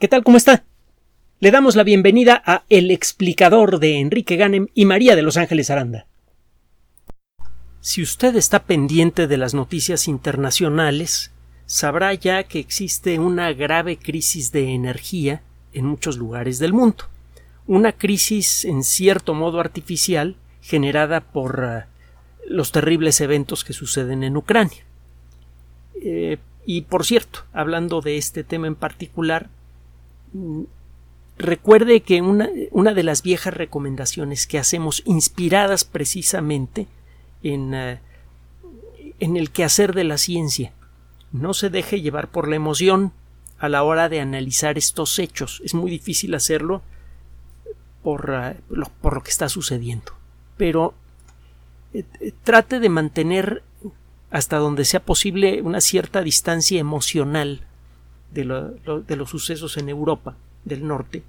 ¿Qué tal? ¿Cómo está? Le damos la bienvenida a El explicador de Enrique Ganem y María de Los Ángeles Aranda. Si usted está pendiente de las noticias internacionales, sabrá ya que existe una grave crisis de energía en muchos lugares del mundo. Una crisis en cierto modo artificial generada por uh, los terribles eventos que suceden en Ucrania. Eh, y por cierto, hablando de este tema en particular, recuerde que una, una, de las viejas recomendaciones que hacemos, inspiradas precisamente en, uh, en el quehacer de la ciencia, no se deje llevar por la emoción a la hora de analizar estos hechos. Es muy difícil hacerlo por, uh, lo, por lo, que está sucediendo. Pero eh, trate de mantener hasta donde sea posible una cierta distancia emocional de, lo, de los sucesos en Europa del Norte.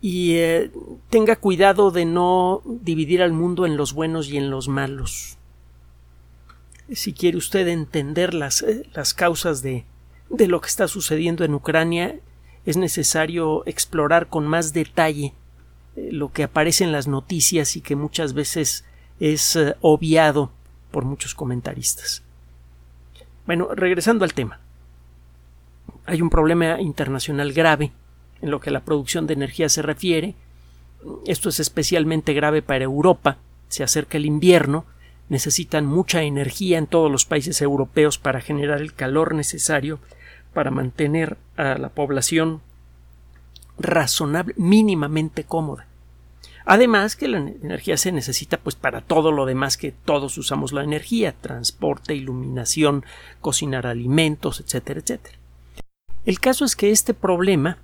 Y eh, tenga cuidado de no dividir al mundo en los buenos y en los malos. Si quiere usted entender las, eh, las causas de, de lo que está sucediendo en Ucrania, es necesario explorar con más detalle eh, lo que aparece en las noticias y que muchas veces es obviado por muchos comentaristas. Bueno, regresando al tema hay un problema internacional grave en lo que a la producción de energía se refiere. Esto es especialmente grave para Europa. Se acerca el invierno, necesitan mucha energía en todos los países europeos para generar el calor necesario para mantener a la población razonable, mínimamente cómoda. Además que la energía se necesita pues para todo lo demás que todos usamos la energía, transporte, iluminación, cocinar alimentos, etcétera, etcétera. El caso es que este problema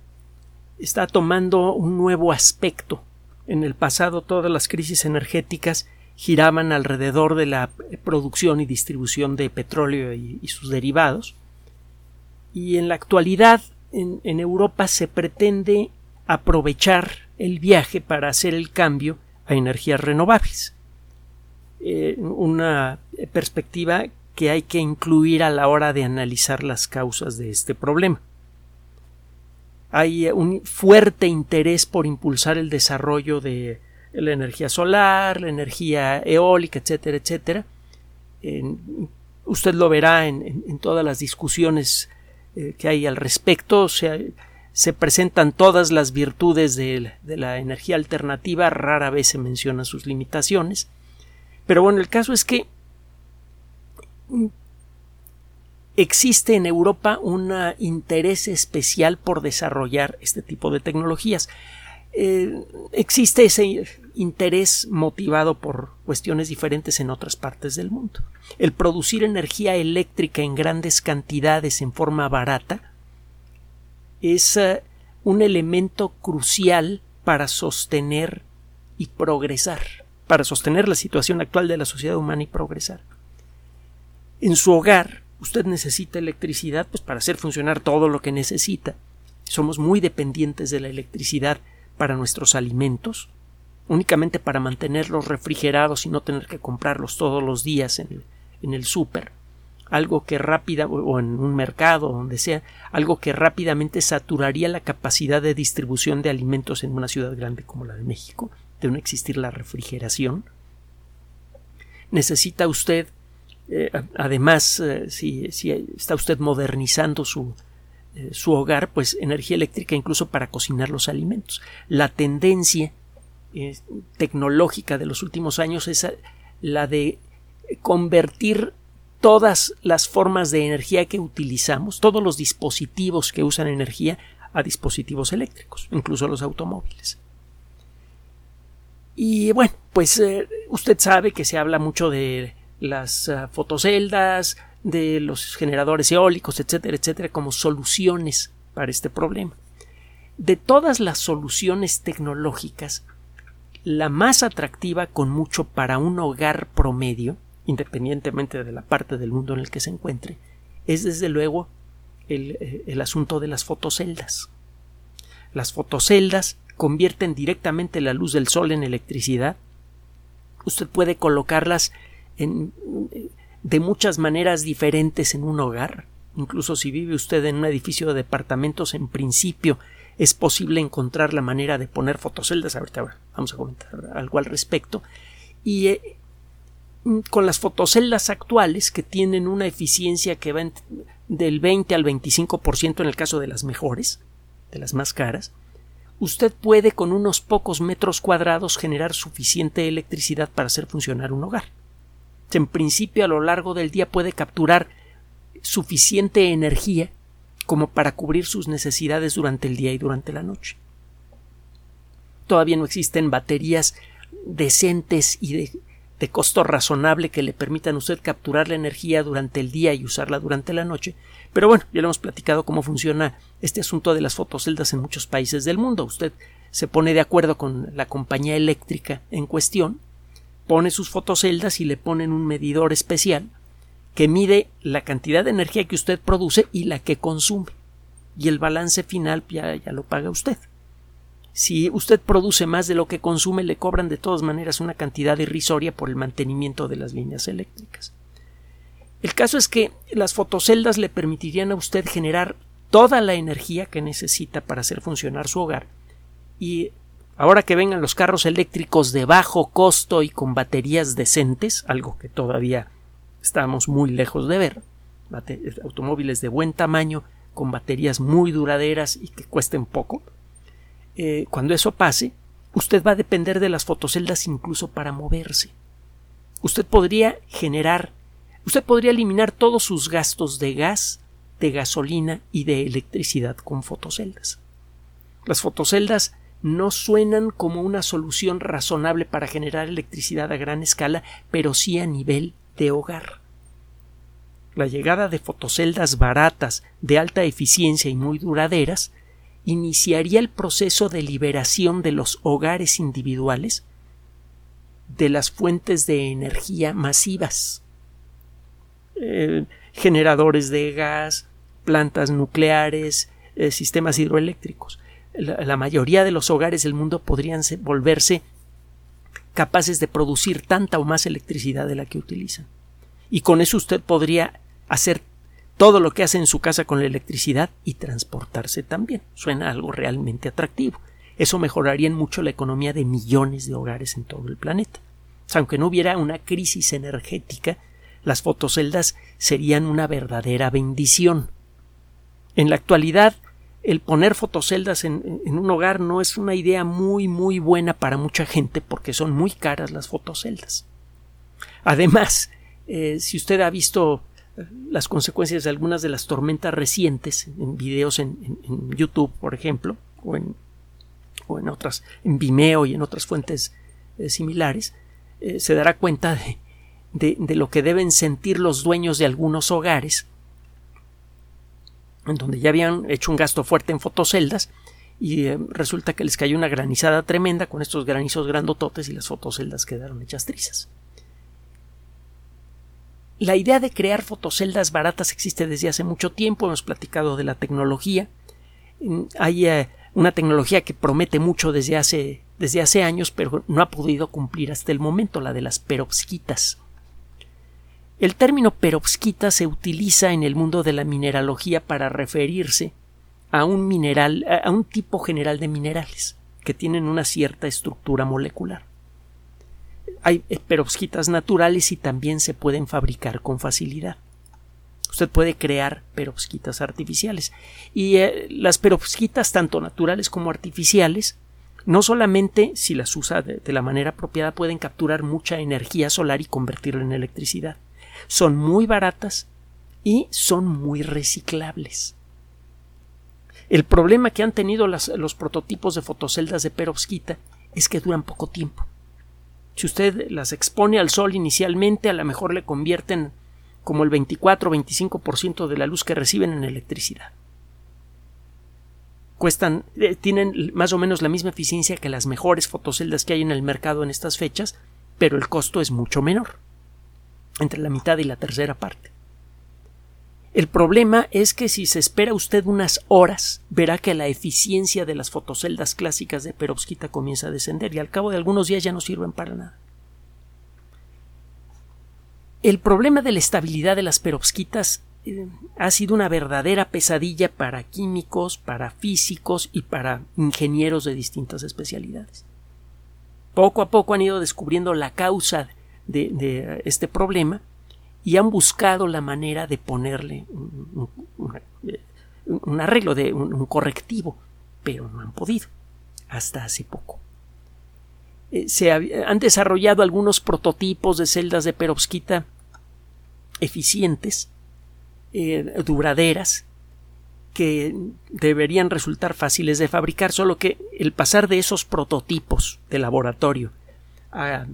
está tomando un nuevo aspecto. En el pasado todas las crisis energéticas giraban alrededor de la producción y distribución de petróleo y, sus derivados. Y en la actualidad en, Europa se pretende aprovechar el viaje para hacer el cambio a energías renovables. Eh, una perspectiva que hay que incluir a la hora de analizar las causas de este problema. Hay un fuerte interés por impulsar el desarrollo de la energía solar, la energía eólica, etcétera, etcétera. Usted lo verá en todas las discusiones eh, que hay al respecto. O sea, se presentan todas las virtudes de, de, la energía alternativa, rara vez se mencionan sus limitaciones. Pero bueno, el caso es que existe en Europa un interés especial por desarrollar este tipo de tecnologías. Eh, existe ese interés motivado por cuestiones diferentes en otras partes del mundo. El producir energía eléctrica en grandes cantidades en forma barata es uh, un elemento crucial para sostener y progresar, para sostener la situación actual de la sociedad humana y progresar en su hogar usted necesita electricidad pues para hacer funcionar todo lo que necesita. Somos muy dependientes de la electricidad para nuestros alimentos, únicamente para mantenerlos refrigerados y no tener que comprarlos todos los días en el, súper, algo que rápida o en un mercado donde sea, algo que rápidamente saturaría la capacidad de distribución de alimentos en una ciudad grande como la de México, de no existir la refrigeración. Necesita usted eh, además, eh, si, está usted modernizando su, eh, su hogar, pues energía eléctrica incluso para cocinar los alimentos. La tendencia tecnológica de los últimos años es la de convertir todas las formas de energía que utilizamos, todos los dispositivos que usan energía, a dispositivos eléctricos, incluso los automóviles. Y bueno, pues usted sabe que se habla mucho de las uh, fotoceldas, de los generadores eólicos, etcétera, etcétera, como soluciones para este problema. De todas las soluciones tecnológicas, la más atractiva con mucho para un hogar promedio, independientemente de la parte del mundo en el que se encuentre, es desde luego el, eh, el asunto de las fotoceldas. Las fotoceldas convierten directamente la luz del sol en electricidad. Usted puede colocarlas de muchas maneras diferentes en un hogar. incluso si vive usted en un edificio de departamentos, en principio es posible encontrar la manera de poner fotoceldas. Ahorita vamos a comentar algo al respecto. Y eh, con las fotoceldas actuales, que tienen una eficiencia que va del 20 al 25% en el caso de las mejores, de las más caras, usted puede con unos pocos metros cuadrados generar suficiente electricidad para hacer funcionar un hogar. En principio, a lo largo del día puede capturar suficiente energía como para cubrir sus necesidades durante el día y durante la noche. Todavía no existen baterías decentes y de, de costo razonable que le permitan a usted capturar la energía durante el día y usarla durante la noche. Pero bueno, ya le hemos platicado cómo funciona este asunto de las fotoceldas en muchos países del mundo. Usted se pone de acuerdo con la compañía eléctrica en cuestión, pone sus fotoceldas y le ponen un medidor especial que mide la cantidad de energía que usted produce y la que consume. Y el balance final ya, ya lo paga usted. Si usted produce más de lo que consume, le cobran de todas maneras una cantidad irrisoria por el mantenimiento de las líneas eléctricas. El caso es que las fotoceldas le permitirían a usted generar toda la energía que necesita para hacer funcionar su hogar y ahora que vengan los carros eléctricos de bajo costo y con baterías decentes, algo que todavía estamos muy lejos de ver. Automóviles de buen tamaño, con baterías muy duraderas y que cuesten poco. Eh, cuando eso pase, usted va a depender de las fotoceldas incluso para moverse. Usted podría generar, usted podría eliminar todos sus gastos de gas, de gasolina y de electricidad con fotoceldas. Las fotoceldas no suenan como una solución razonable para generar electricidad a gran escala, pero sí a nivel de hogar. La llegada de fotoceldas baratas, de alta eficiencia y muy duraderas iniciaría el proceso de liberación de los hogares individuales de las fuentes de energía masivas. Eh, generadores de gas, plantas nucleares, eh, sistemas hidroeléctricos. La, mayoría de los hogares del mundo podrían volverse capaces de producir tanta o más electricidad de la que utilizan. Y con eso usted podría hacer todo lo que hace en su casa con la electricidad y transportarse también. Suena algo realmente atractivo. Eso mejoraría mucho la economía de millones de hogares en todo el planeta. aunque no hubiera una crisis energética, las fotoceldas serían una verdadera bendición. En la actualidad, el poner fotoceldas en, un hogar no es una idea muy muy buena para mucha gente porque son muy caras las fotoceldas. Además, eh, si usted ha visto eh, las consecuencias de algunas de las tormentas recientes en videos en, YouTube, por ejemplo, o en, en, otras, en Vimeo y en otras fuentes eh, similares, se dará cuenta de, lo que deben sentir los dueños de algunos hogares en donde ya habían hecho un gasto fuerte en fotoceldas y eh, resulta que les cayó una granizada tremenda con estos granizos grandototes y las fotoceldas quedaron hechas trizas. La idea de crear fotoceldas baratas existe desde hace mucho tiempo, hemos platicado de la tecnología. Mm, hay eh, una tecnología que promete mucho desde hace, desde hace años, pero no ha podido cumplir hasta el momento, la de las perovskitas. El término perovskita se utiliza en el mundo de la mineralogía para referirse a un mineral, a un tipo general de minerales que tienen una cierta estructura molecular. Hay perovskitas naturales y también se pueden fabricar con facilidad. Usted puede crear perovskitas artificiales. Y eh, las perovskitas, tanto naturales como artificiales, no solamente si las usa de la manera apropiada pueden capturar mucha energía solar y convertirla en electricidad, son muy baratas y son muy reciclables. El problema que han tenido los prototipos de fotoceldas de perovskita es que duran poco tiempo. Si usted las expone al sol inicialmente, a lo mejor le convierten como el 24 o 25% de la luz que reciben en electricidad. Cuestan, eh, tienen más o menos la misma eficiencia que las mejores fotoceldas que hay en el mercado en estas fechas, pero el costo es mucho menor entre la mitad y la tercera parte. El problema es que si se espera usted unas horas, verá que la eficiencia de las fotoceldas clásicas de perovskita comienza a descender y al cabo de algunos días ya no sirven para nada. El problema de la estabilidad de las perovskitas eh, ha sido una verdadera pesadilla para químicos, para físicos y para ingenieros de distintas especialidades. Poco a poco han ido descubriendo la causa de, este problema y han buscado la manera de ponerle un, arreglo, de un, correctivo, pero no han podido hasta hace poco. Eh, se han desarrollado algunos prototipos de celdas de perovskita eficientes, eh, duraderas, que deberían resultar fáciles de fabricar, solo que el pasar de esos prototipos de laboratorio a,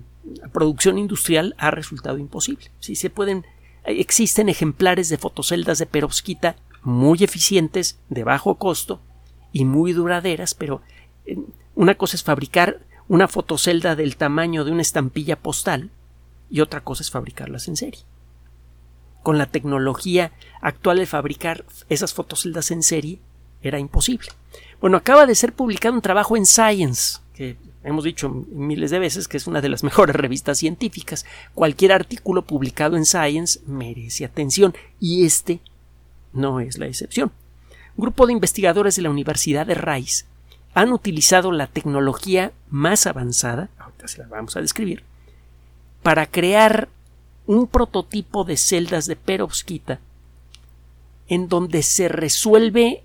producción industrial ha resultado imposible. Si se pueden, existen ejemplares de fotoceldas de perovskita muy eficientes, de bajo costo y muy duraderas, pero eh, una cosa es fabricar una fotocelda del tamaño de una estampilla postal y otra cosa es fabricarlas en serie con la tecnología actual de fabricar esas fotoceldas en serie era imposible. Bueno, acaba de ser publicado un trabajo en Science, que hemos dicho miles de veces que es una de las mejores revistas científicas. Cualquier artículo publicado en Science merece atención y este no es la excepción. Un grupo de investigadores de la Universidad de Rice han utilizado la tecnología más avanzada, ahorita se la vamos a describir, para crear un prototipo de celdas de perovskita en donde se resuelve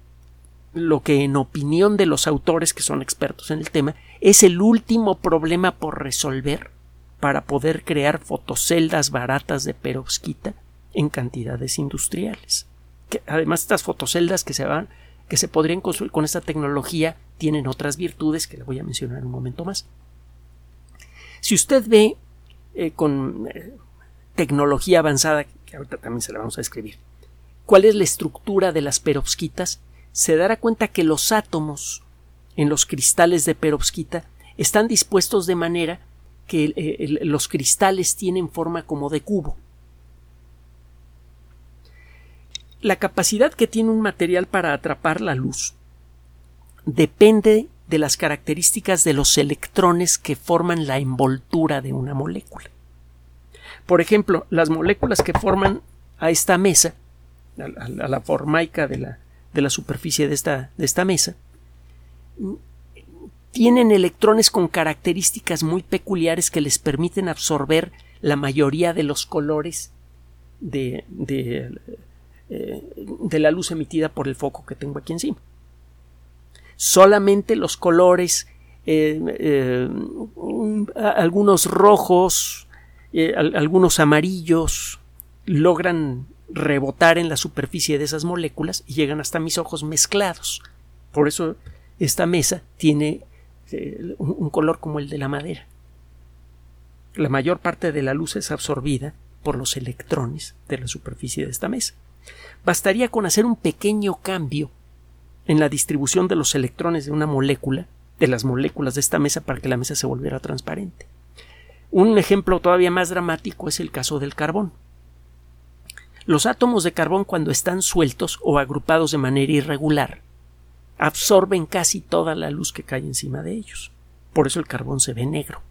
lo que en opinión de los autores que son expertos en el tema es el último problema por resolver para poder crear fotoceldas baratas de perovskita en cantidades industriales. Que además estas fotoceldas que se van que se podrían construir con esta tecnología tienen otras virtudes que le voy a mencionar un momento más. Si usted ve eh, con eh, tecnología avanzada, que ahorita también se la vamos a escribir. ¿Cuál es la estructura de las perovskitas? Se dará cuenta que los átomos en los cristales de perovskita están dispuestos de manera que eh, los cristales tienen forma como de cubo. La capacidad que tiene un material para atrapar la luz depende de las características de los electrones que forman la envoltura de una molécula. Por ejemplo, las moléculas que forman a esta mesa, a, la formaica de la, de la superficie de esta, de esta mesa, tienen electrones con características muy peculiares que les permiten absorber la mayoría de los colores de, de, eh, de, la luz emitida por el foco que tengo aquí encima. Solamente los colores, eh, eh, algunos rojos, algunos amarillos logran rebotar en la superficie de esas moléculas y llegan hasta mis ojos mezclados. Por eso esta mesa tiene eh, un color como el de la madera. La mayor parte de la luz es absorbida por los electrones de la superficie de esta mesa. Bastaría con hacer un pequeño cambio en la distribución de los electrones de una molécula, de las moléculas de esta mesa, para que la mesa se volviera transparente. Un ejemplo todavía más dramático es el caso del carbón. Los átomos de carbón cuando están sueltos o agrupados de manera irregular absorben casi toda la luz que cae encima de ellos. Por eso el carbón se ve negro.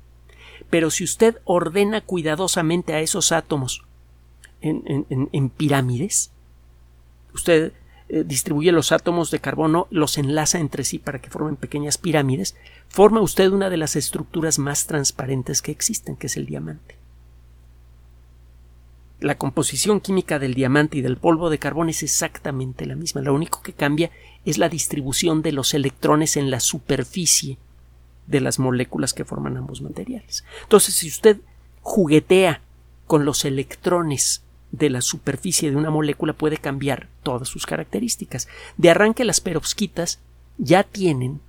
Pero si usted ordena cuidadosamente a esos átomos en, pirámides, usted eh, distribuye los átomos de carbono, los enlaza entre sí para que formen pequeñas pirámides, forma usted una de las estructuras más transparentes que existen, que es el diamante. La composición química del diamante y del polvo de carbón es exactamente la misma. Lo único que cambia es la distribución de los electrones en la superficie de las moléculas que forman ambos materiales. Entonces, si usted juguetea con los electrones de la superficie de una molécula puede cambiar todas sus características. De arranque las perovskitas ya tienen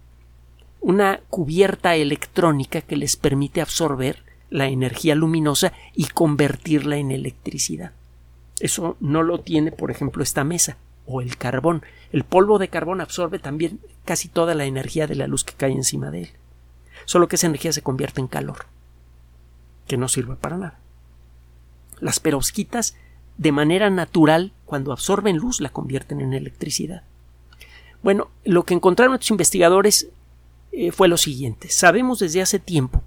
una cubierta electrónica que les permite absorber la energía luminosa y convertirla en electricidad. Eso no lo tiene, por ejemplo, esta mesa o el carbón. El polvo de carbón absorbe también casi toda la energía de la luz que cae encima de él. Solo que esa energía se convierte en calor, que no sirve para nada. Las perovskitas de manera natural, cuando absorben luz, la convierten en electricidad. Bueno, lo que encontraron estos investigadores eh, fue lo siguiente. Sabemos desde hace tiempo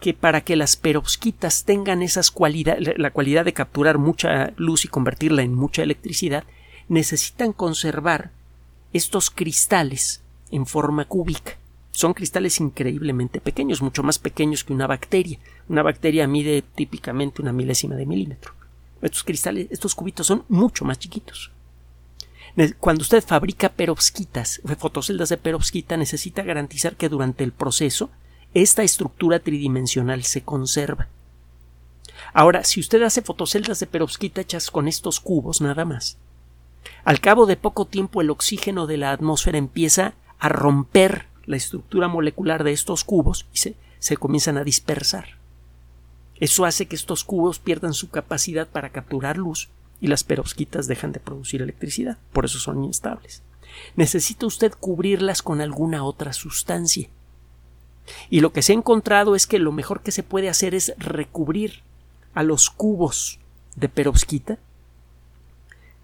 que para que las perovskitas tengan esas cualidades, la cualidad de capturar mucha luz y convertirla en mucha electricidad, necesitan conservar estos cristales en forma cúbica. Son cristales increíblemente pequeños, mucho más pequeños que una bacteria. Una bacteria mide típicamente una milésima de milímetro. Estos cristales, estos cubitos son mucho más chiquitos. Cuando usted fabrica perovskitas, fotoceldas de perovskita, necesita garantizar que durante el proceso esta estructura tridimensional se conserva. Ahora, si usted hace fotoceldas de perovskita hechas con estos cubos nada más, al cabo de poco tiempo el oxígeno de la atmósfera empieza a romper la estructura molecular de estos cubos y se, se comienzan a dispersar. Eso hace que estos cubos pierdan su capacidad para capturar luz y las perovskitas dejan de producir electricidad, por eso son inestables. Necesita usted cubrirlas con alguna otra sustancia. Y lo que se ha encontrado es que lo mejor que se puede hacer es recubrir a los cubos de perovskita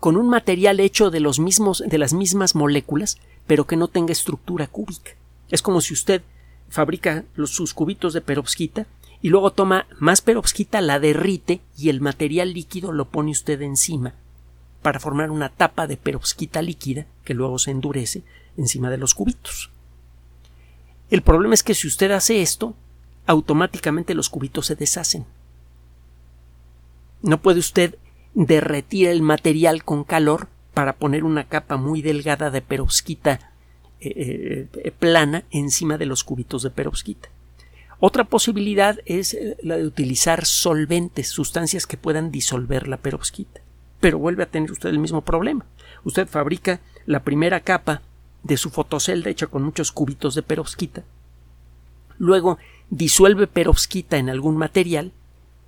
con un material hecho de los mismos de las mismas moléculas, pero que no tenga estructura cúbica. Es como si usted fabrica los, sus cubitos de perovskita y luego toma más perovskita, la derrite y el material líquido lo pone usted encima para formar una tapa de perovskita líquida que luego se endurece encima de los cubitos. El problema es que si usted hace esto, automáticamente los cubitos se deshacen. No puede usted derretir el material con calor para poner una capa muy delgada de perovskita eh, eh, plana encima de los cubitos de perovskita. Otra posibilidad es eh, la de utilizar solventes, sustancias que puedan disolver la perovskita. Pero vuelve a tener usted el mismo problema. Usted fabrica la primera capa de su fotocelda hecha con muchos cubitos de perovskita. Luego disuelve perovskita en algún material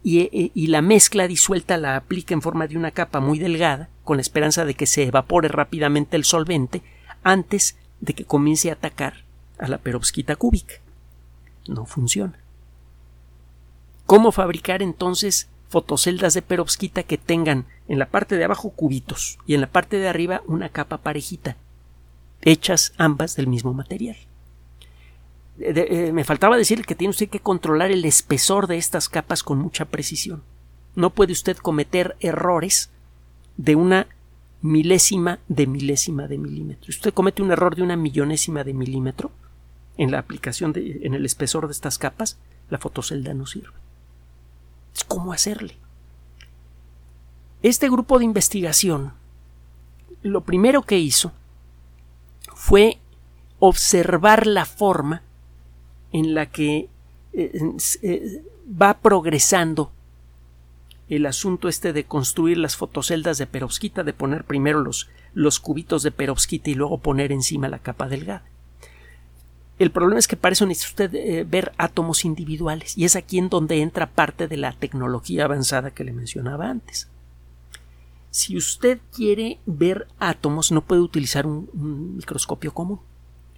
y, y, y, la mezcla disuelta la aplica en forma de una capa muy delgada, con la esperanza de que se evapore rápidamente el solvente antes de que comience a atacar a la perovskita cúbica no funciona. ¿Cómo fabricar entonces fotoceldas de perovskita que tengan en la parte de abajo cubitos y en la parte de arriba una capa parejita, hechas ambas del mismo material? Eh, me faltaba decir que tiene usted que controlar el espesor de estas capas con mucha precisión. No puede usted cometer errores de una milésima de milésima de milímetro. Usted comete un error de una millonésima de milímetro, en la aplicación de, en el espesor de estas capas, la fotocelda no sirve. ¿Cómo hacerle? Este grupo de investigación lo primero que hizo fue observar la forma en la que eh, eh, va progresando el asunto este de construir las fotoceldas de perovskita, de poner primero los, los cubitos de perovskita y luego poner encima la capa delgada. El problema es que para eso necesita usted eh, ver átomos individuales y es aquí en donde entra parte de la tecnología avanzada que le mencionaba antes. Si usted quiere ver átomos no puede utilizar un, microscopio común.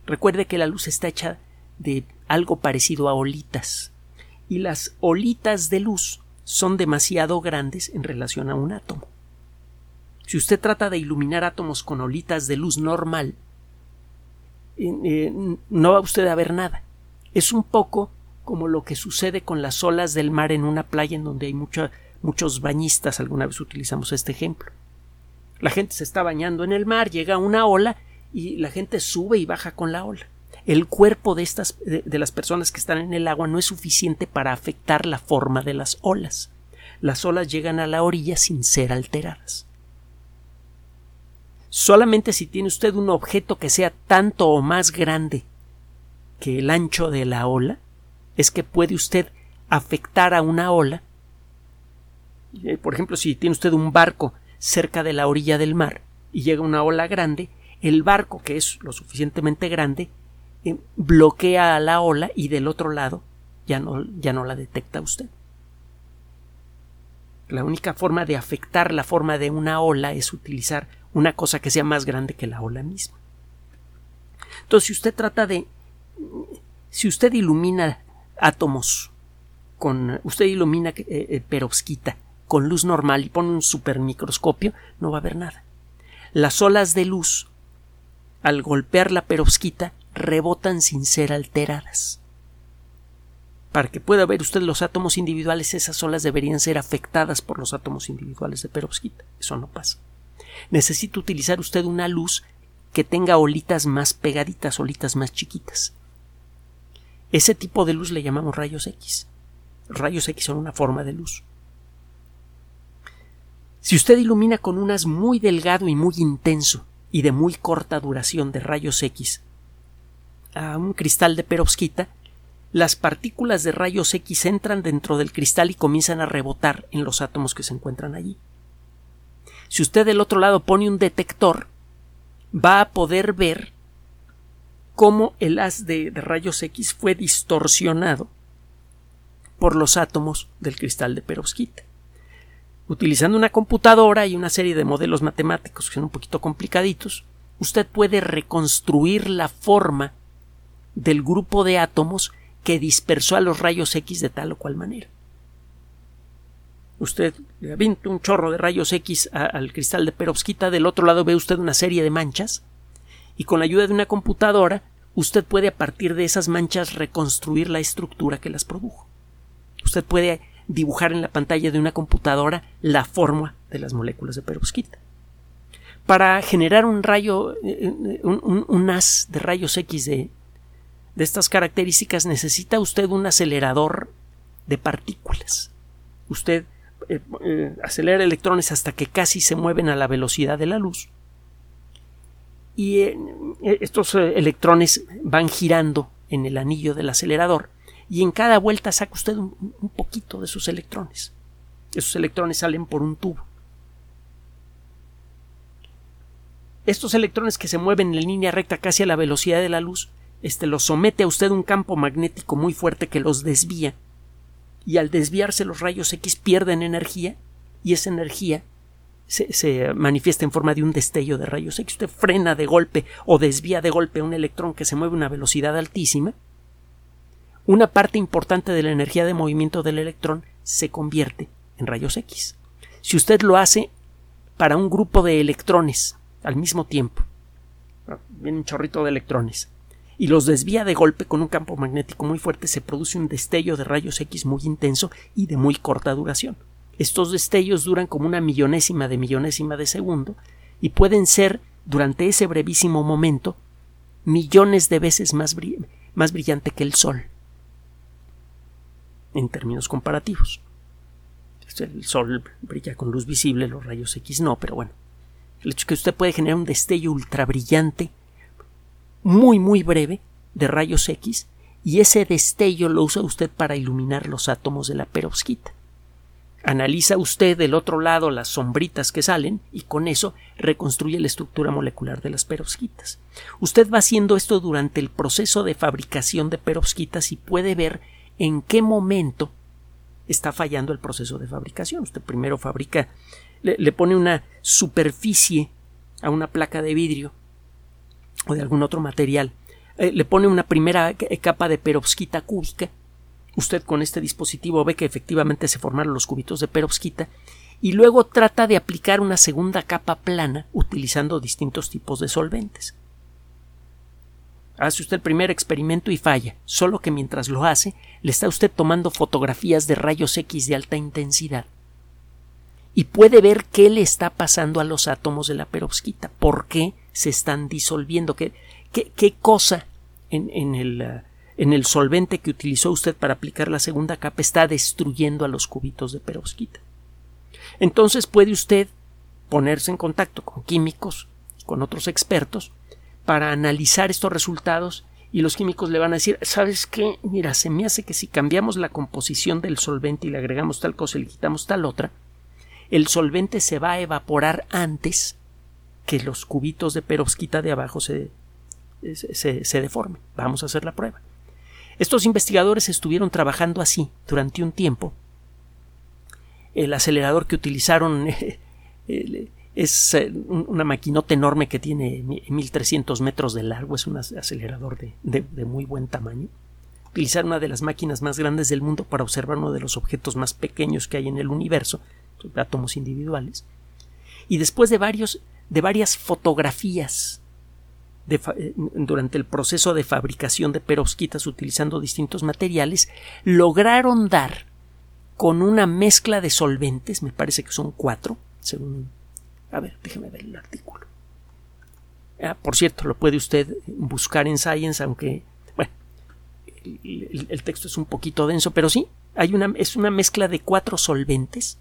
Recuerde que la luz está hecha de algo parecido a olitas y las olitas de luz son demasiado grandes en relación a un átomo. Si usted trata de iluminar átomos con olitas de luz normal, eh, no va usted a ver nada. Es un poco como lo que sucede con las olas del mar en una playa en donde hay muchos bañistas. Alguna vez utilizamos este ejemplo. La gente se está bañando en el mar, llega una ola y la gente sube y baja con la ola. El cuerpo de estas de las personas que están en el agua no es suficiente para afectar la forma de las olas. Las olas llegan a la orilla sin ser alteradas. Solamente si tiene usted un objeto que sea tanto o más grande que el ancho de la ola, es que puede usted afectar a una ola. Eh, por ejemplo, si tiene usted un barco cerca de la orilla del mar y llega una ola grande, el barco, que es lo suficientemente grande, eh, bloquea a la ola y del otro lado ya no, ya no la detecta usted. La única forma de afectar la forma de una ola es utilizar una cosa que sea más grande que la ola misma. Entonces, si usted trata de. Si usted ilumina átomos con. Usted ilumina eh, perovskita con luz normal y pone un supermicroscopio, no va a ver nada. Las olas de luz, al golpear la perovskita, rebotan sin ser alteradas. para que pueda ver usted los átomos individuales, esas olas deberían ser afectadas por los átomos individuales de perovskita. Eso no pasa. Necesita utilizar usted una luz que tenga olitas más pegaditas, olitas más chiquitas. Ese tipo de luz le llamamos rayos X. Rayos X son una forma de luz. Si usted ilumina con un haz muy delgado y muy intenso y de muy corta duración de rayos X a un cristal de perovskita, las partículas de rayos X entran dentro del cristal y comienzan a rebotar en los átomos que se encuentran allí. Si usted del otro lado pone un detector, va a poder ver cómo el haz de, de rayos X fue distorsionado por los átomos del cristal de perovskita. Utilizando una computadora y una serie de modelos matemáticos que son un poquito complicaditos, usted puede reconstruir la forma del grupo de átomos que dispersó a los rayos X de tal o cual manera. Usted le avienta un chorro de rayos X al cristal de perovskita, del otro lado ve usted una serie de manchas, y con la ayuda de una computadora usted puede a partir de esas manchas reconstruir la estructura que las produjo. Usted puede dibujar en la pantalla de una computadora la forma de las moléculas de perovskita. Para generar un rayo, eh, eh, un, haz de rayos X de, estas características necesita usted un acelerador de partículas. Usted eh, acelera electrones hasta que casi se mueven a la velocidad de la luz. Y estos electrones van girando en el anillo del acelerador y en cada vuelta saca usted un, poquito de sus electrones. Esos electrones salen por un tubo. Estos electrones que se mueven en línea recta casi a la velocidad de la luz, este los somete a usted un campo magnético muy fuerte que los desvía. Y al desviarse los rayos X pierden energía y esa energía se, se, manifiesta en forma de un destello de rayos X. Usted frena de golpe o desvía de golpe un electrón que se mueve a una velocidad altísima una parte importante de la energía de movimiento del electrón se convierte en rayos X. Si usted lo hace para un grupo de electrones al mismo tiempo, viene un chorrito de electrones, y los desvía de golpe con un campo magnético muy fuerte, se produce un destello de rayos X muy intenso y de muy corta duración. Estos destellos duran como una millonésima de millonésima de segundo y pueden ser, durante ese brevísimo momento, millones de veces más, más brillante que el Sol en términos comparativos. El Sol brilla con luz visible, los rayos X no, pero bueno. El hecho es que usted puede generar un destello ultra brillante muy muy breve de rayos X y ese destello lo usa usted para iluminar los átomos de la perovskita. Analiza usted del otro lado las sombritas que salen y con eso reconstruye la estructura molecular de las perovskitas. Usted va haciendo esto durante el proceso de fabricación de perovskitas y puede ver en qué momento está fallando el proceso de fabricación. Usted primero fabrica, le, pone una superficie a una placa de vidrio o de algún otro material, eh, le pone una primera capa de perovskita cúbica. Usted con este dispositivo ve que efectivamente se formaron los cubitos de perovskita y luego trata de aplicar una segunda capa plana utilizando distintos tipos de solventes. Hace usted el primer experimento y falla, solo que mientras lo hace, le está usted tomando fotografías de rayos X de alta intensidad. Y puede ver qué le está pasando a los átomos de la perovskita, por qué se están disolviendo, qué, qué, cosa en, en, el, uh, en el solvente que utilizó usted para aplicar la segunda capa está destruyendo a los cubitos de perovskita. Entonces puede usted ponerse en contacto con químicos, con otros expertos, para analizar estos resultados y los químicos le van a decir, ¿sabes qué? Mira, se me hace que si cambiamos la composición del solvente y le agregamos tal cosa y le quitamos tal otra, el solvente se va a evaporar antes que los cubitos de perovskita de abajo se, se, se deformen. Vamos a hacer la prueba. Estos investigadores estuvieron trabajando así durante un tiempo. El acelerador que utilizaron una maquinota enorme que tiene 1300 metros de largo, es un acelerador de, muy buen tamaño. Utilizar una de las máquinas más grandes del mundo para observar uno de los objetos más pequeños que hay en el universo, átomos individuales. Y después de, varios, de varias fotografías eh, durante el proceso de fabricación de perovskitas utilizando distintos materiales, lograron dar con una mezcla de solventes, me parece que son cuatro, según... A ver, déjeme ver el artículo. Ah, por cierto, lo puede usted buscar en Science, aunque, bueno, el, texto es un poquito denso, pero sí, hay una, es una mezcla de cuatro solventes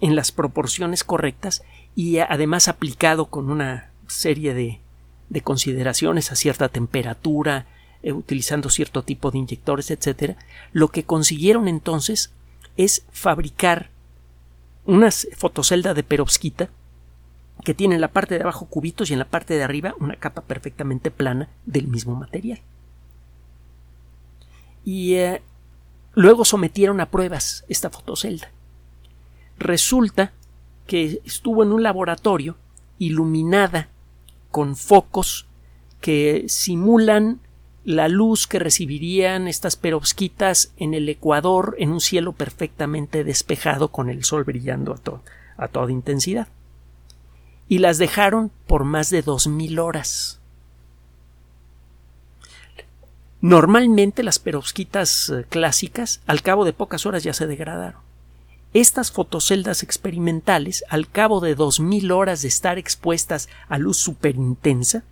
en las proporciones correctas y además aplicado con una serie de, de consideraciones a cierta temperatura, eh, utilizando cierto tipo de inyectores, etcétera, lo que consiguieron entonces es fabricar una fotocelda de perovskita que tiene en la parte de abajo cubitos y en la parte de arriba una capa perfectamente plana del mismo material. Y eh, luego sometieron a pruebas esta fotocelda. Resulta que estuvo en un laboratorio iluminada con focos que simulan la luz que recibirían estas perovskitas en el Ecuador en un cielo perfectamente despejado con el sol brillando a, toda intensidad. Y las dejaron por más de dos mil horas. Normalmente las perovskitas eh, clásicas al cabo de pocas horas ya se degradaron. Estas fotoceldas experimentales, al cabo de dos mil horas de estar expuestas a luz superintensa,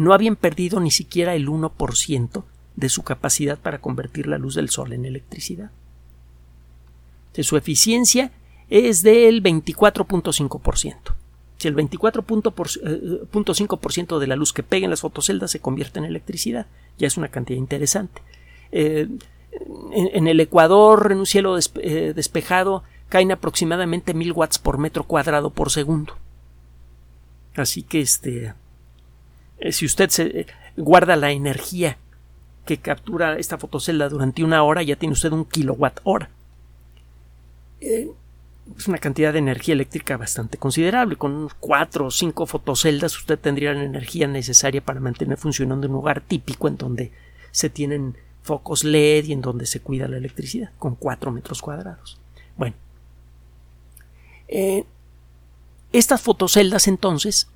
no habían perdido ni siquiera el 1% de su capacidad para convertir la luz del sol en electricidad. su eficiencia es del 24.5%. Si el 24.5% de la luz que pega en las fotoceldas se convierte en electricidad, ya es una cantidad interesante. Eh, en, el Ecuador, en un cielo eh, despejado, caen aproximadamente 1000 watts por metro cuadrado por segundo. Así que este, eh, si usted se eh, guarda la energía que captura esta fotocelda durante una hora, ya tiene usted un kilowatt hora. Eh, es una cantidad de energía eléctrica bastante considerable. Con cuatro o cinco fotoceldas usted tendría la energía necesaria para mantener funcionando un lugar típico en donde se tienen focos LED y en donde se cuida la electricidad, con cuatro metros cuadrados. Bueno, estas fotoceldas entonces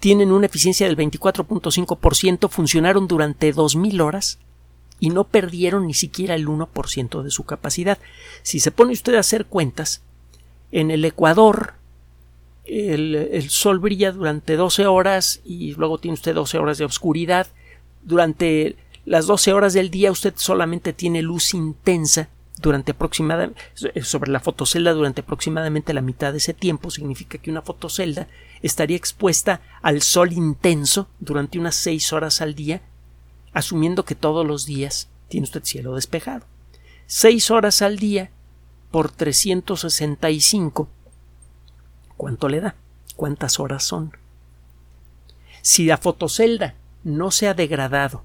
tienen una eficiencia del 24.5%, funcionaron durante 2.000 horas y no perdieron ni siquiera el 1% de su capacidad. Si se pone usted a hacer cuentas, en el Ecuador el, sol brilla durante 12 horas y luego tiene usted 12 horas de oscuridad. Durante las 12 horas del día usted solamente tiene luz intensa durante aproximadamente sobre la fotocelda durante aproximadamente la mitad de ese tiempo significa que una fotocelda estaría expuesta al sol intenso durante unas seis horas al día, asumiendo que todos los días tiene usted cielo despejado. Seis horas al día por 365. ¿Cuánto le da? ¿Cuántas horas son? Si la fotocelda no se ha degradado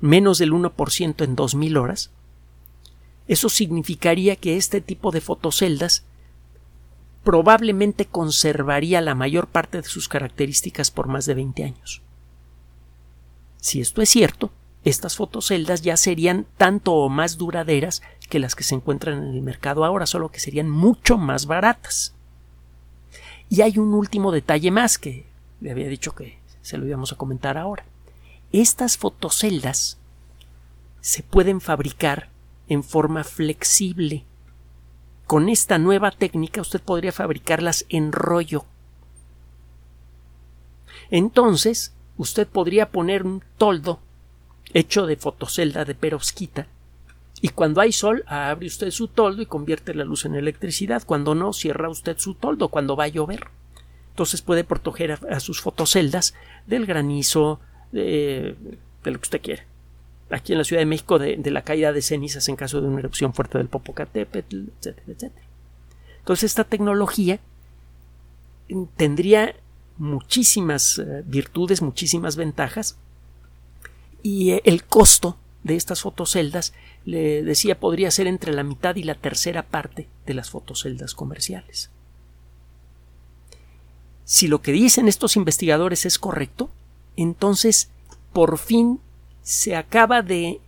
menos del 1% en 2000 horas, eso significaría que este tipo de fotoceldas probablemente conservaría la mayor parte de sus características por más de 20 años. Si esto es cierto, estas fotoceldas ya serían tanto o más duraderas que las que se encuentran en el mercado ahora, solo que serían mucho más baratas. Y hay un último detalle más que le había dicho que se lo íbamos a comentar ahora. Estas fotoceldas se pueden fabricar en forma flexible. Con esta nueva técnica usted podría fabricarlas en rollo. Entonces, usted podría poner un toldo hecho de fotocelda de perovskita y cuando hay sol abre usted su toldo y convierte la luz en electricidad. Cuando no, cierra usted su toldo cuando va a llover. Entonces puede proteger a, sus fotoceldas del granizo, de, de lo que usted quiera aquí en la Ciudad de México de, la caída de cenizas en caso de una erupción fuerte del Popocatépetl, etcétera, etcétera. Entonces esta tecnología tendría muchísimas eh, virtudes, muchísimas ventajas y eh, el costo de estas fotoceldas, le decía, podría ser entre la mitad y la tercera parte de las fotoceldas comerciales. Si lo que dicen estos investigadores es correcto, entonces por fin se acaba de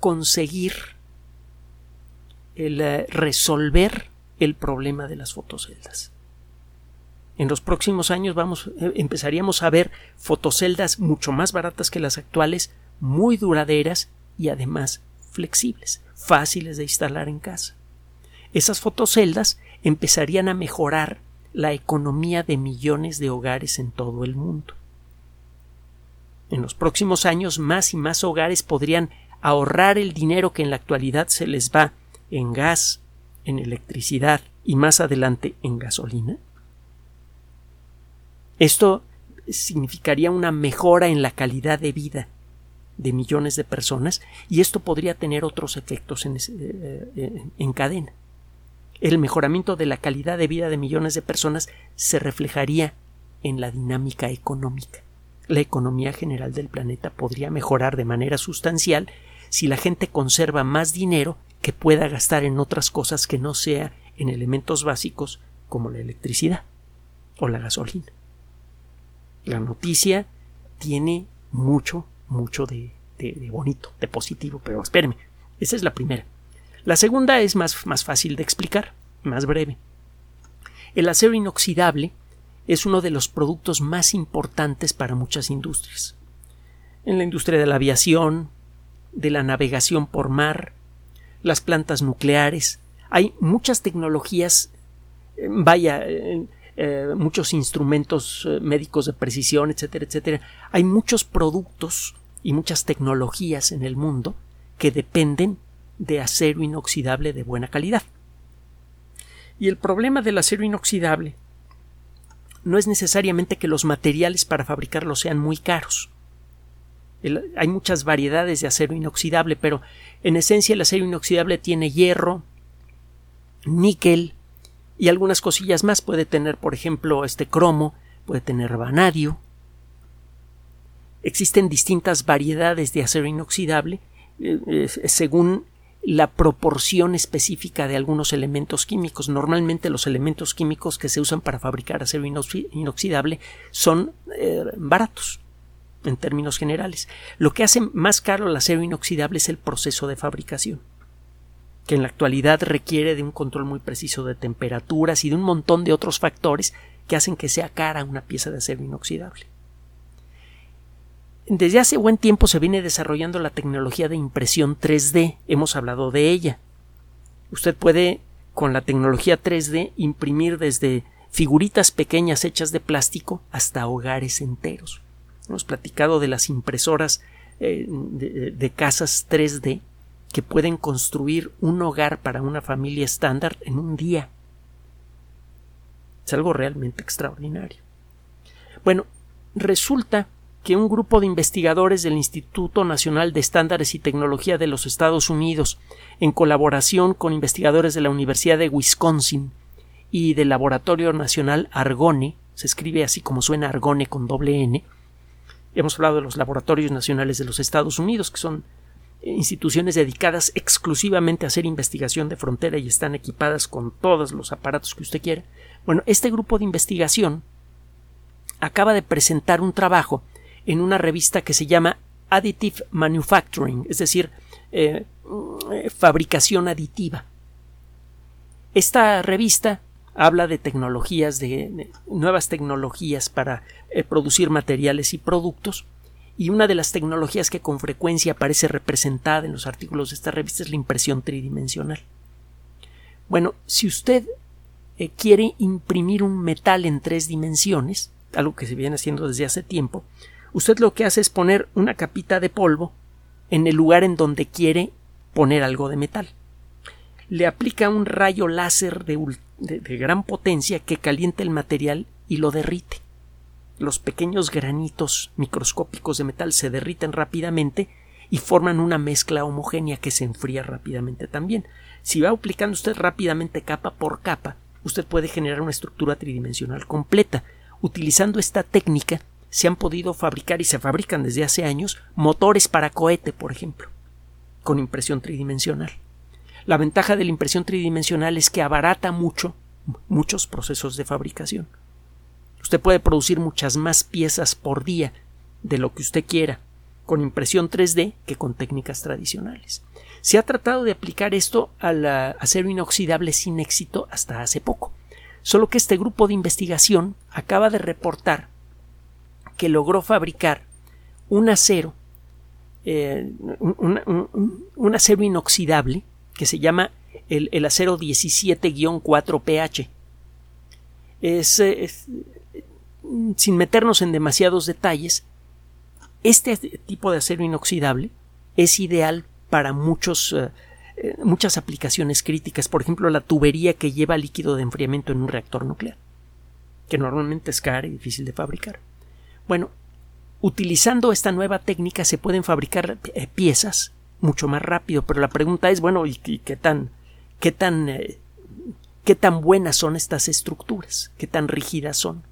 conseguir el eh, resolver el problema de las fotoceldas. En los próximos años vamos, eh, empezaríamos a ver fotoceldas mucho más baratas que las actuales, muy duraderas y además flexibles, fáciles de instalar en casa. Esas fotoceldas empezarían a mejorar la economía de millones de hogares en todo el mundo. En los próximos años más y más hogares podrían ahorrar el dinero que en la actualidad se les va en gas, en electricidad y más adelante en gasolina. Esto significaría una mejora en la calidad de vida de millones de personas y esto podría tener otros efectos en, eh, eh, en, cadena. El mejoramiento de la calidad de vida de millones de personas se reflejaría en la dinámica económica. La economía general del planeta podría mejorar de manera sustancial si la gente conserva más dinero que pueda gastar en otras cosas que no sea en elementos básicos como la electricidad o la gasolina. La noticia tiene mucho, mucho de, bonito, de positivo, pero espéreme, esa es la primera. La segunda es más, más fácil de explicar, más breve. El acero inoxidable es uno de los productos más importantes para muchas industrias. En la industria de la aviación, de la navegación por mar, las plantas nucleares, hay muchas tecnologías, eh, vaya, eh, muchos instrumentos eh, médicos de precisión, etcétera, etcétera. Hay muchos productos y muchas tecnologías en el mundo que dependen de acero inoxidable de buena calidad. Y el problema del acero inoxidable no es necesariamente que los materiales para fabricarlo sean muy caros. hay muchas variedades de acero inoxidable, pero en esencia el acero inoxidable tiene hierro, níquel, y algunas cosillas más. Puede tener, por ejemplo, este cromo, puede tener vanadio. Existen distintas variedades de acero inoxidable eh, según la proporción específica de algunos elementos químicos. Normalmente los elementos químicos que se usan para fabricar acero inoxidable son eh, baratos en términos generales. Lo que hace más caro el acero inoxidable es el proceso de fabricación que en la actualidad requiere de un control muy preciso de temperaturas y de un montón de otros factores que hacen que sea cara una pieza de acero inoxidable. Desde hace buen tiempo se viene desarrollando la tecnología de impresión 3D, hemos hablado de ella. Usted puede, con la tecnología 3D, imprimir desde figuritas pequeñas hechas de plástico hasta hogares enteros. Hemos platicado de las impresoras eh, de casas 3D que pueden construir un hogar para una familia estándar en un día. Es algo realmente extraordinario. Bueno, resulta que un grupo de investigadores del Instituto Nacional de Estándares y Tecnología de los Estados Unidos, en colaboración con investigadores de la Universidad de Wisconsin y del Laboratorio Nacional Argone, se escribe así como suena Argone con doble N, hemos hablado de los laboratorios nacionales de los Estados Unidos, que son instituciones dedicadas exclusivamente a hacer investigación de frontera y están equipadas con todos los aparatos que usted quiera. Bueno, este grupo de investigación acaba de presentar un trabajo en una revista que se llama Additive Manufacturing, es decir, eh, fabricación aditiva. Esta revista habla de tecnologías, de, nuevas tecnologías para eh, producir materiales y productos y una de las tecnologías que con frecuencia aparece representada en los artículos de esta revista es la impresión tridimensional. Bueno, si usted eh, quiere imprimir un metal en tres dimensiones, algo que se viene haciendo desde hace tiempo, usted lo que hace es poner una capita de polvo en el lugar en donde quiere poner algo de metal. Le aplica un rayo láser de gran potencia que calienta el material y lo derrite los pequeños granitos microscópicos de metal se derriten rápidamente y forman una mezcla homogénea que se enfría rápidamente también. Si va aplicando usted rápidamente capa por capa, usted puede generar una estructura tridimensional completa. Utilizando esta técnica se han podido fabricar y se fabrican desde hace años motores para cohete, por ejemplo, con impresión tridimensional. La ventaja de la impresión tridimensional es que abarata mucho muchos procesos de fabricación. Usted puede producir muchas más piezas por día de lo que usted quiera con impresión 3D que con técnicas tradicionales. Se ha tratado de aplicar esto al acero inoxidable sin éxito hasta hace poco. Solo que este grupo de investigación acaba de reportar que logró fabricar un acero, eh, un, acero inoxidable que se llama el, acero 17-4pH. Es, es, sin meternos en demasiados detalles, este tipo de acero inoxidable es ideal para muchos, eh, eh, muchas aplicaciones críticas, por ejemplo, la tubería que lleva líquido de enfriamiento en un reactor nuclear, que normalmente es cara y difícil de fabricar. Bueno, utilizando esta nueva técnica se pueden fabricar eh, piezas mucho más rápido, pero la pregunta es, bueno, ¿y, qué tan, qué tan, qué tan buenas son estas estructuras? ¿Qué tan rígidas son?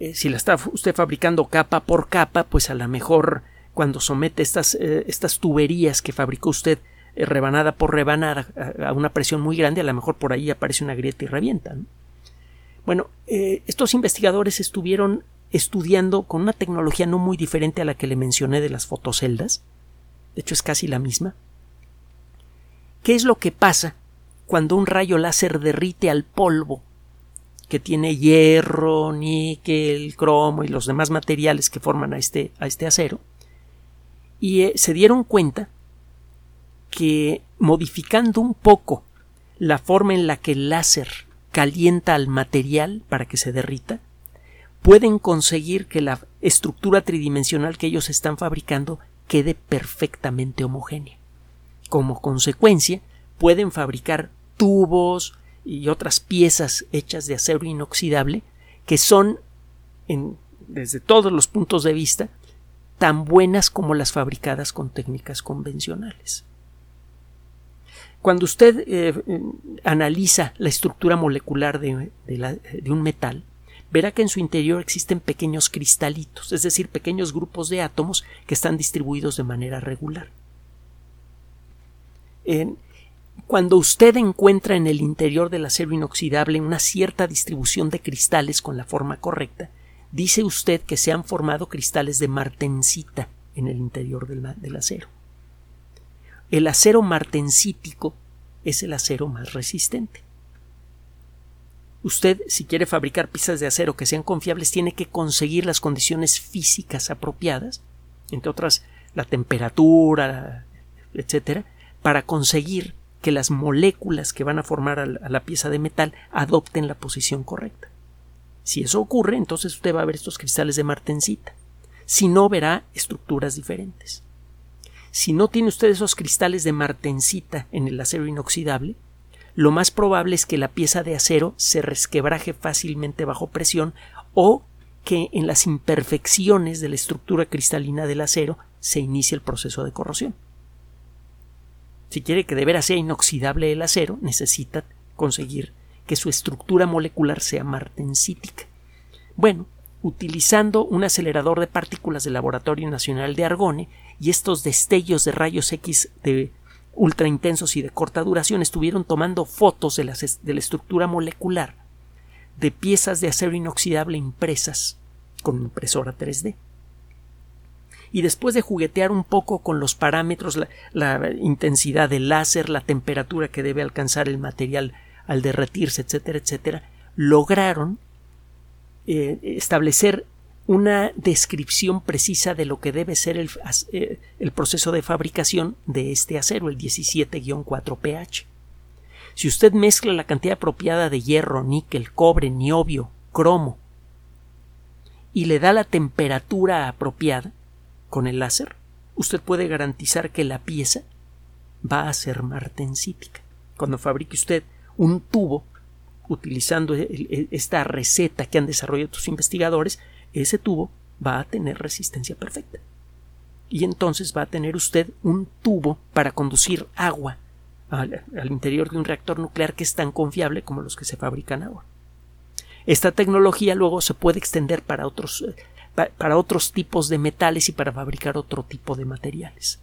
Eh, si la está usted fabricando capa por capa, pues a lo mejor cuando somete estas, eh, estas tuberías que fabricó usted eh, rebanada por rebanada a, una presión muy grande, a lo mejor por ahí aparece una grieta y revienta. Bueno, estos investigadores estuvieron estudiando con una tecnología no muy diferente a la que le mencioné de las fotoceldas, de hecho es casi la misma, ¿qué es lo que pasa cuando un rayo láser derrite al polvo que tiene hierro, níquel, cromo y los demás materiales que forman a este, este acero, y eh, se dieron cuenta que modificando un poco la forma en la que el láser calienta al material para que se derrita, pueden conseguir que la estructura tridimensional que ellos están fabricando quede perfectamente homogénea. Como consecuencia, pueden fabricar tubos, y otras piezas hechas de acero inoxidable que son, desde todos los puntos de vista, tan buenas como las fabricadas con técnicas convencionales. Cuando usted eh, analiza la estructura molecular de, un metal, verá que en su interior existen pequeños cristalitos, es decir, pequeños grupos de átomos que están distribuidos de manera regular. En, cuando usted encuentra en el interior del acero inoxidable una cierta distribución de cristales con la forma correcta, dice usted que se han formado cristales de martensita en el interior del, acero. El acero martensítico es el acero más resistente. Usted, si quiere fabricar piezas de acero que sean confiables, tiene que conseguir las condiciones físicas apropiadas, entre otras la temperatura, etcétera, para conseguir que las moléculas que van a formar a la pieza de metal adopten la posición correcta. Si eso ocurre, entonces usted va a ver estos cristales de martensita. Si no, verá estructuras diferentes. Si no tiene usted esos cristales de martensita en el acero inoxidable, lo más probable es que la pieza de acero se resquebraje fácilmente bajo presión o que en las imperfecciones de la estructura cristalina del acero se inicie el proceso de corrosión. Si quiere que de veras sea inoxidable el acero, necesita conseguir que su estructura molecular sea martensítica. Bueno, utilizando un acelerador de partículas del Laboratorio Nacional de Argone y estos destellos de rayos X de ultra intensos y de corta duración estuvieron tomando fotos de, de la estructura molecular de piezas de acero inoxidable impresas con impresora 3D y después de juguetear un poco con los parámetros, la, intensidad del láser, la temperatura que debe alcanzar el material al derretirse, etcétera, etcétera, lograron eh, establecer una descripción precisa de lo que debe ser el, eh, proceso de fabricación de este acero, el 17-4pH. Si usted mezcla la cantidad apropiada de hierro, níquel, cobre, niobio, cromo y le da la temperatura apropiada, con el láser, usted puede garantizar que la pieza va a ser martensítica. Cuando fabrique usted un tubo utilizando esta receta que han desarrollado tus investigadores, ese tubo va a tener resistencia perfecta. Y entonces va a tener usted un tubo para conducir agua al, interior de un reactor nuclear que es tan confiable como los que se fabrican ahora. Esta tecnología luego se puede extender para otros para otros tipos de metales y para fabricar otro tipo de materiales.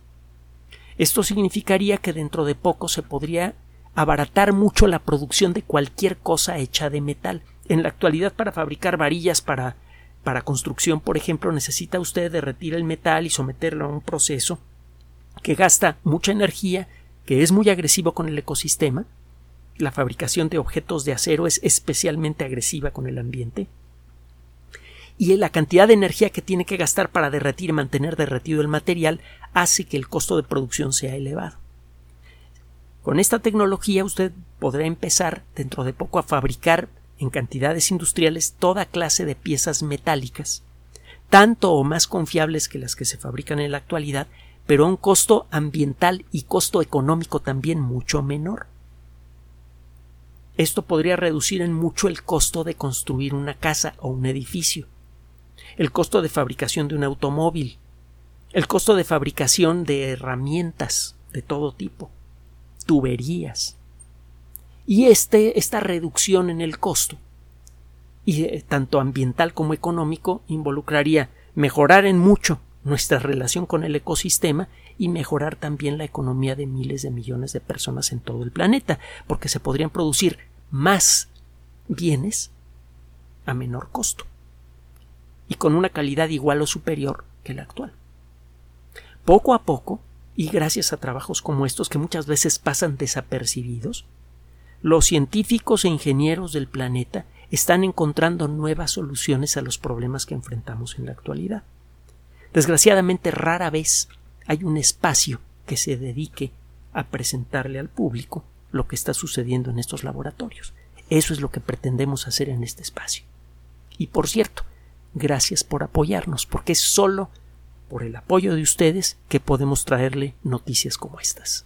Esto significaría que dentro de poco se podría abaratar mucho la producción de cualquier cosa hecha de metal. En la actualidad, para fabricar varillas para, para construcción, por ejemplo, necesita usted derretir el metal y someterlo a un proceso que gasta mucha energía, que es muy agresivo con el ecosistema la fabricación de objetos de acero es especialmente agresiva con el ambiente y la cantidad de energía que tiene que gastar para derretir y mantener derretido el material hace que el costo de producción sea elevado. Con esta tecnología usted podrá empezar dentro de poco a fabricar en cantidades industriales toda clase de piezas metálicas, tanto o más confiables que las que se fabrican en la actualidad, pero a un costo ambiental y costo económico también mucho menor. Esto podría reducir en mucho el costo de construir una casa o un edificio el costo de fabricación de un automóvil, el costo de fabricación de herramientas de todo tipo, tuberías. Y este, esta reducción en el costo, y eh, tanto ambiental como económico, involucraría mejorar en mucho nuestra relación con el ecosistema y mejorar también la economía de miles de millones de personas en todo el planeta, porque se podrían producir más bienes a menor costo y con una calidad igual o superior que la actual. Poco a poco, y gracias a trabajos como estos que muchas veces pasan desapercibidos, los científicos e ingenieros del planeta están encontrando nuevas soluciones a los problemas que enfrentamos en la actualidad. Desgraciadamente rara vez hay un espacio que se dedique a presentarle al público lo que está sucediendo en estos laboratorios. Eso es lo que pretendemos hacer en este espacio. Y por cierto, gracias por apoyarnos, porque es solo por el apoyo de ustedes que podemos traerle noticias como estas.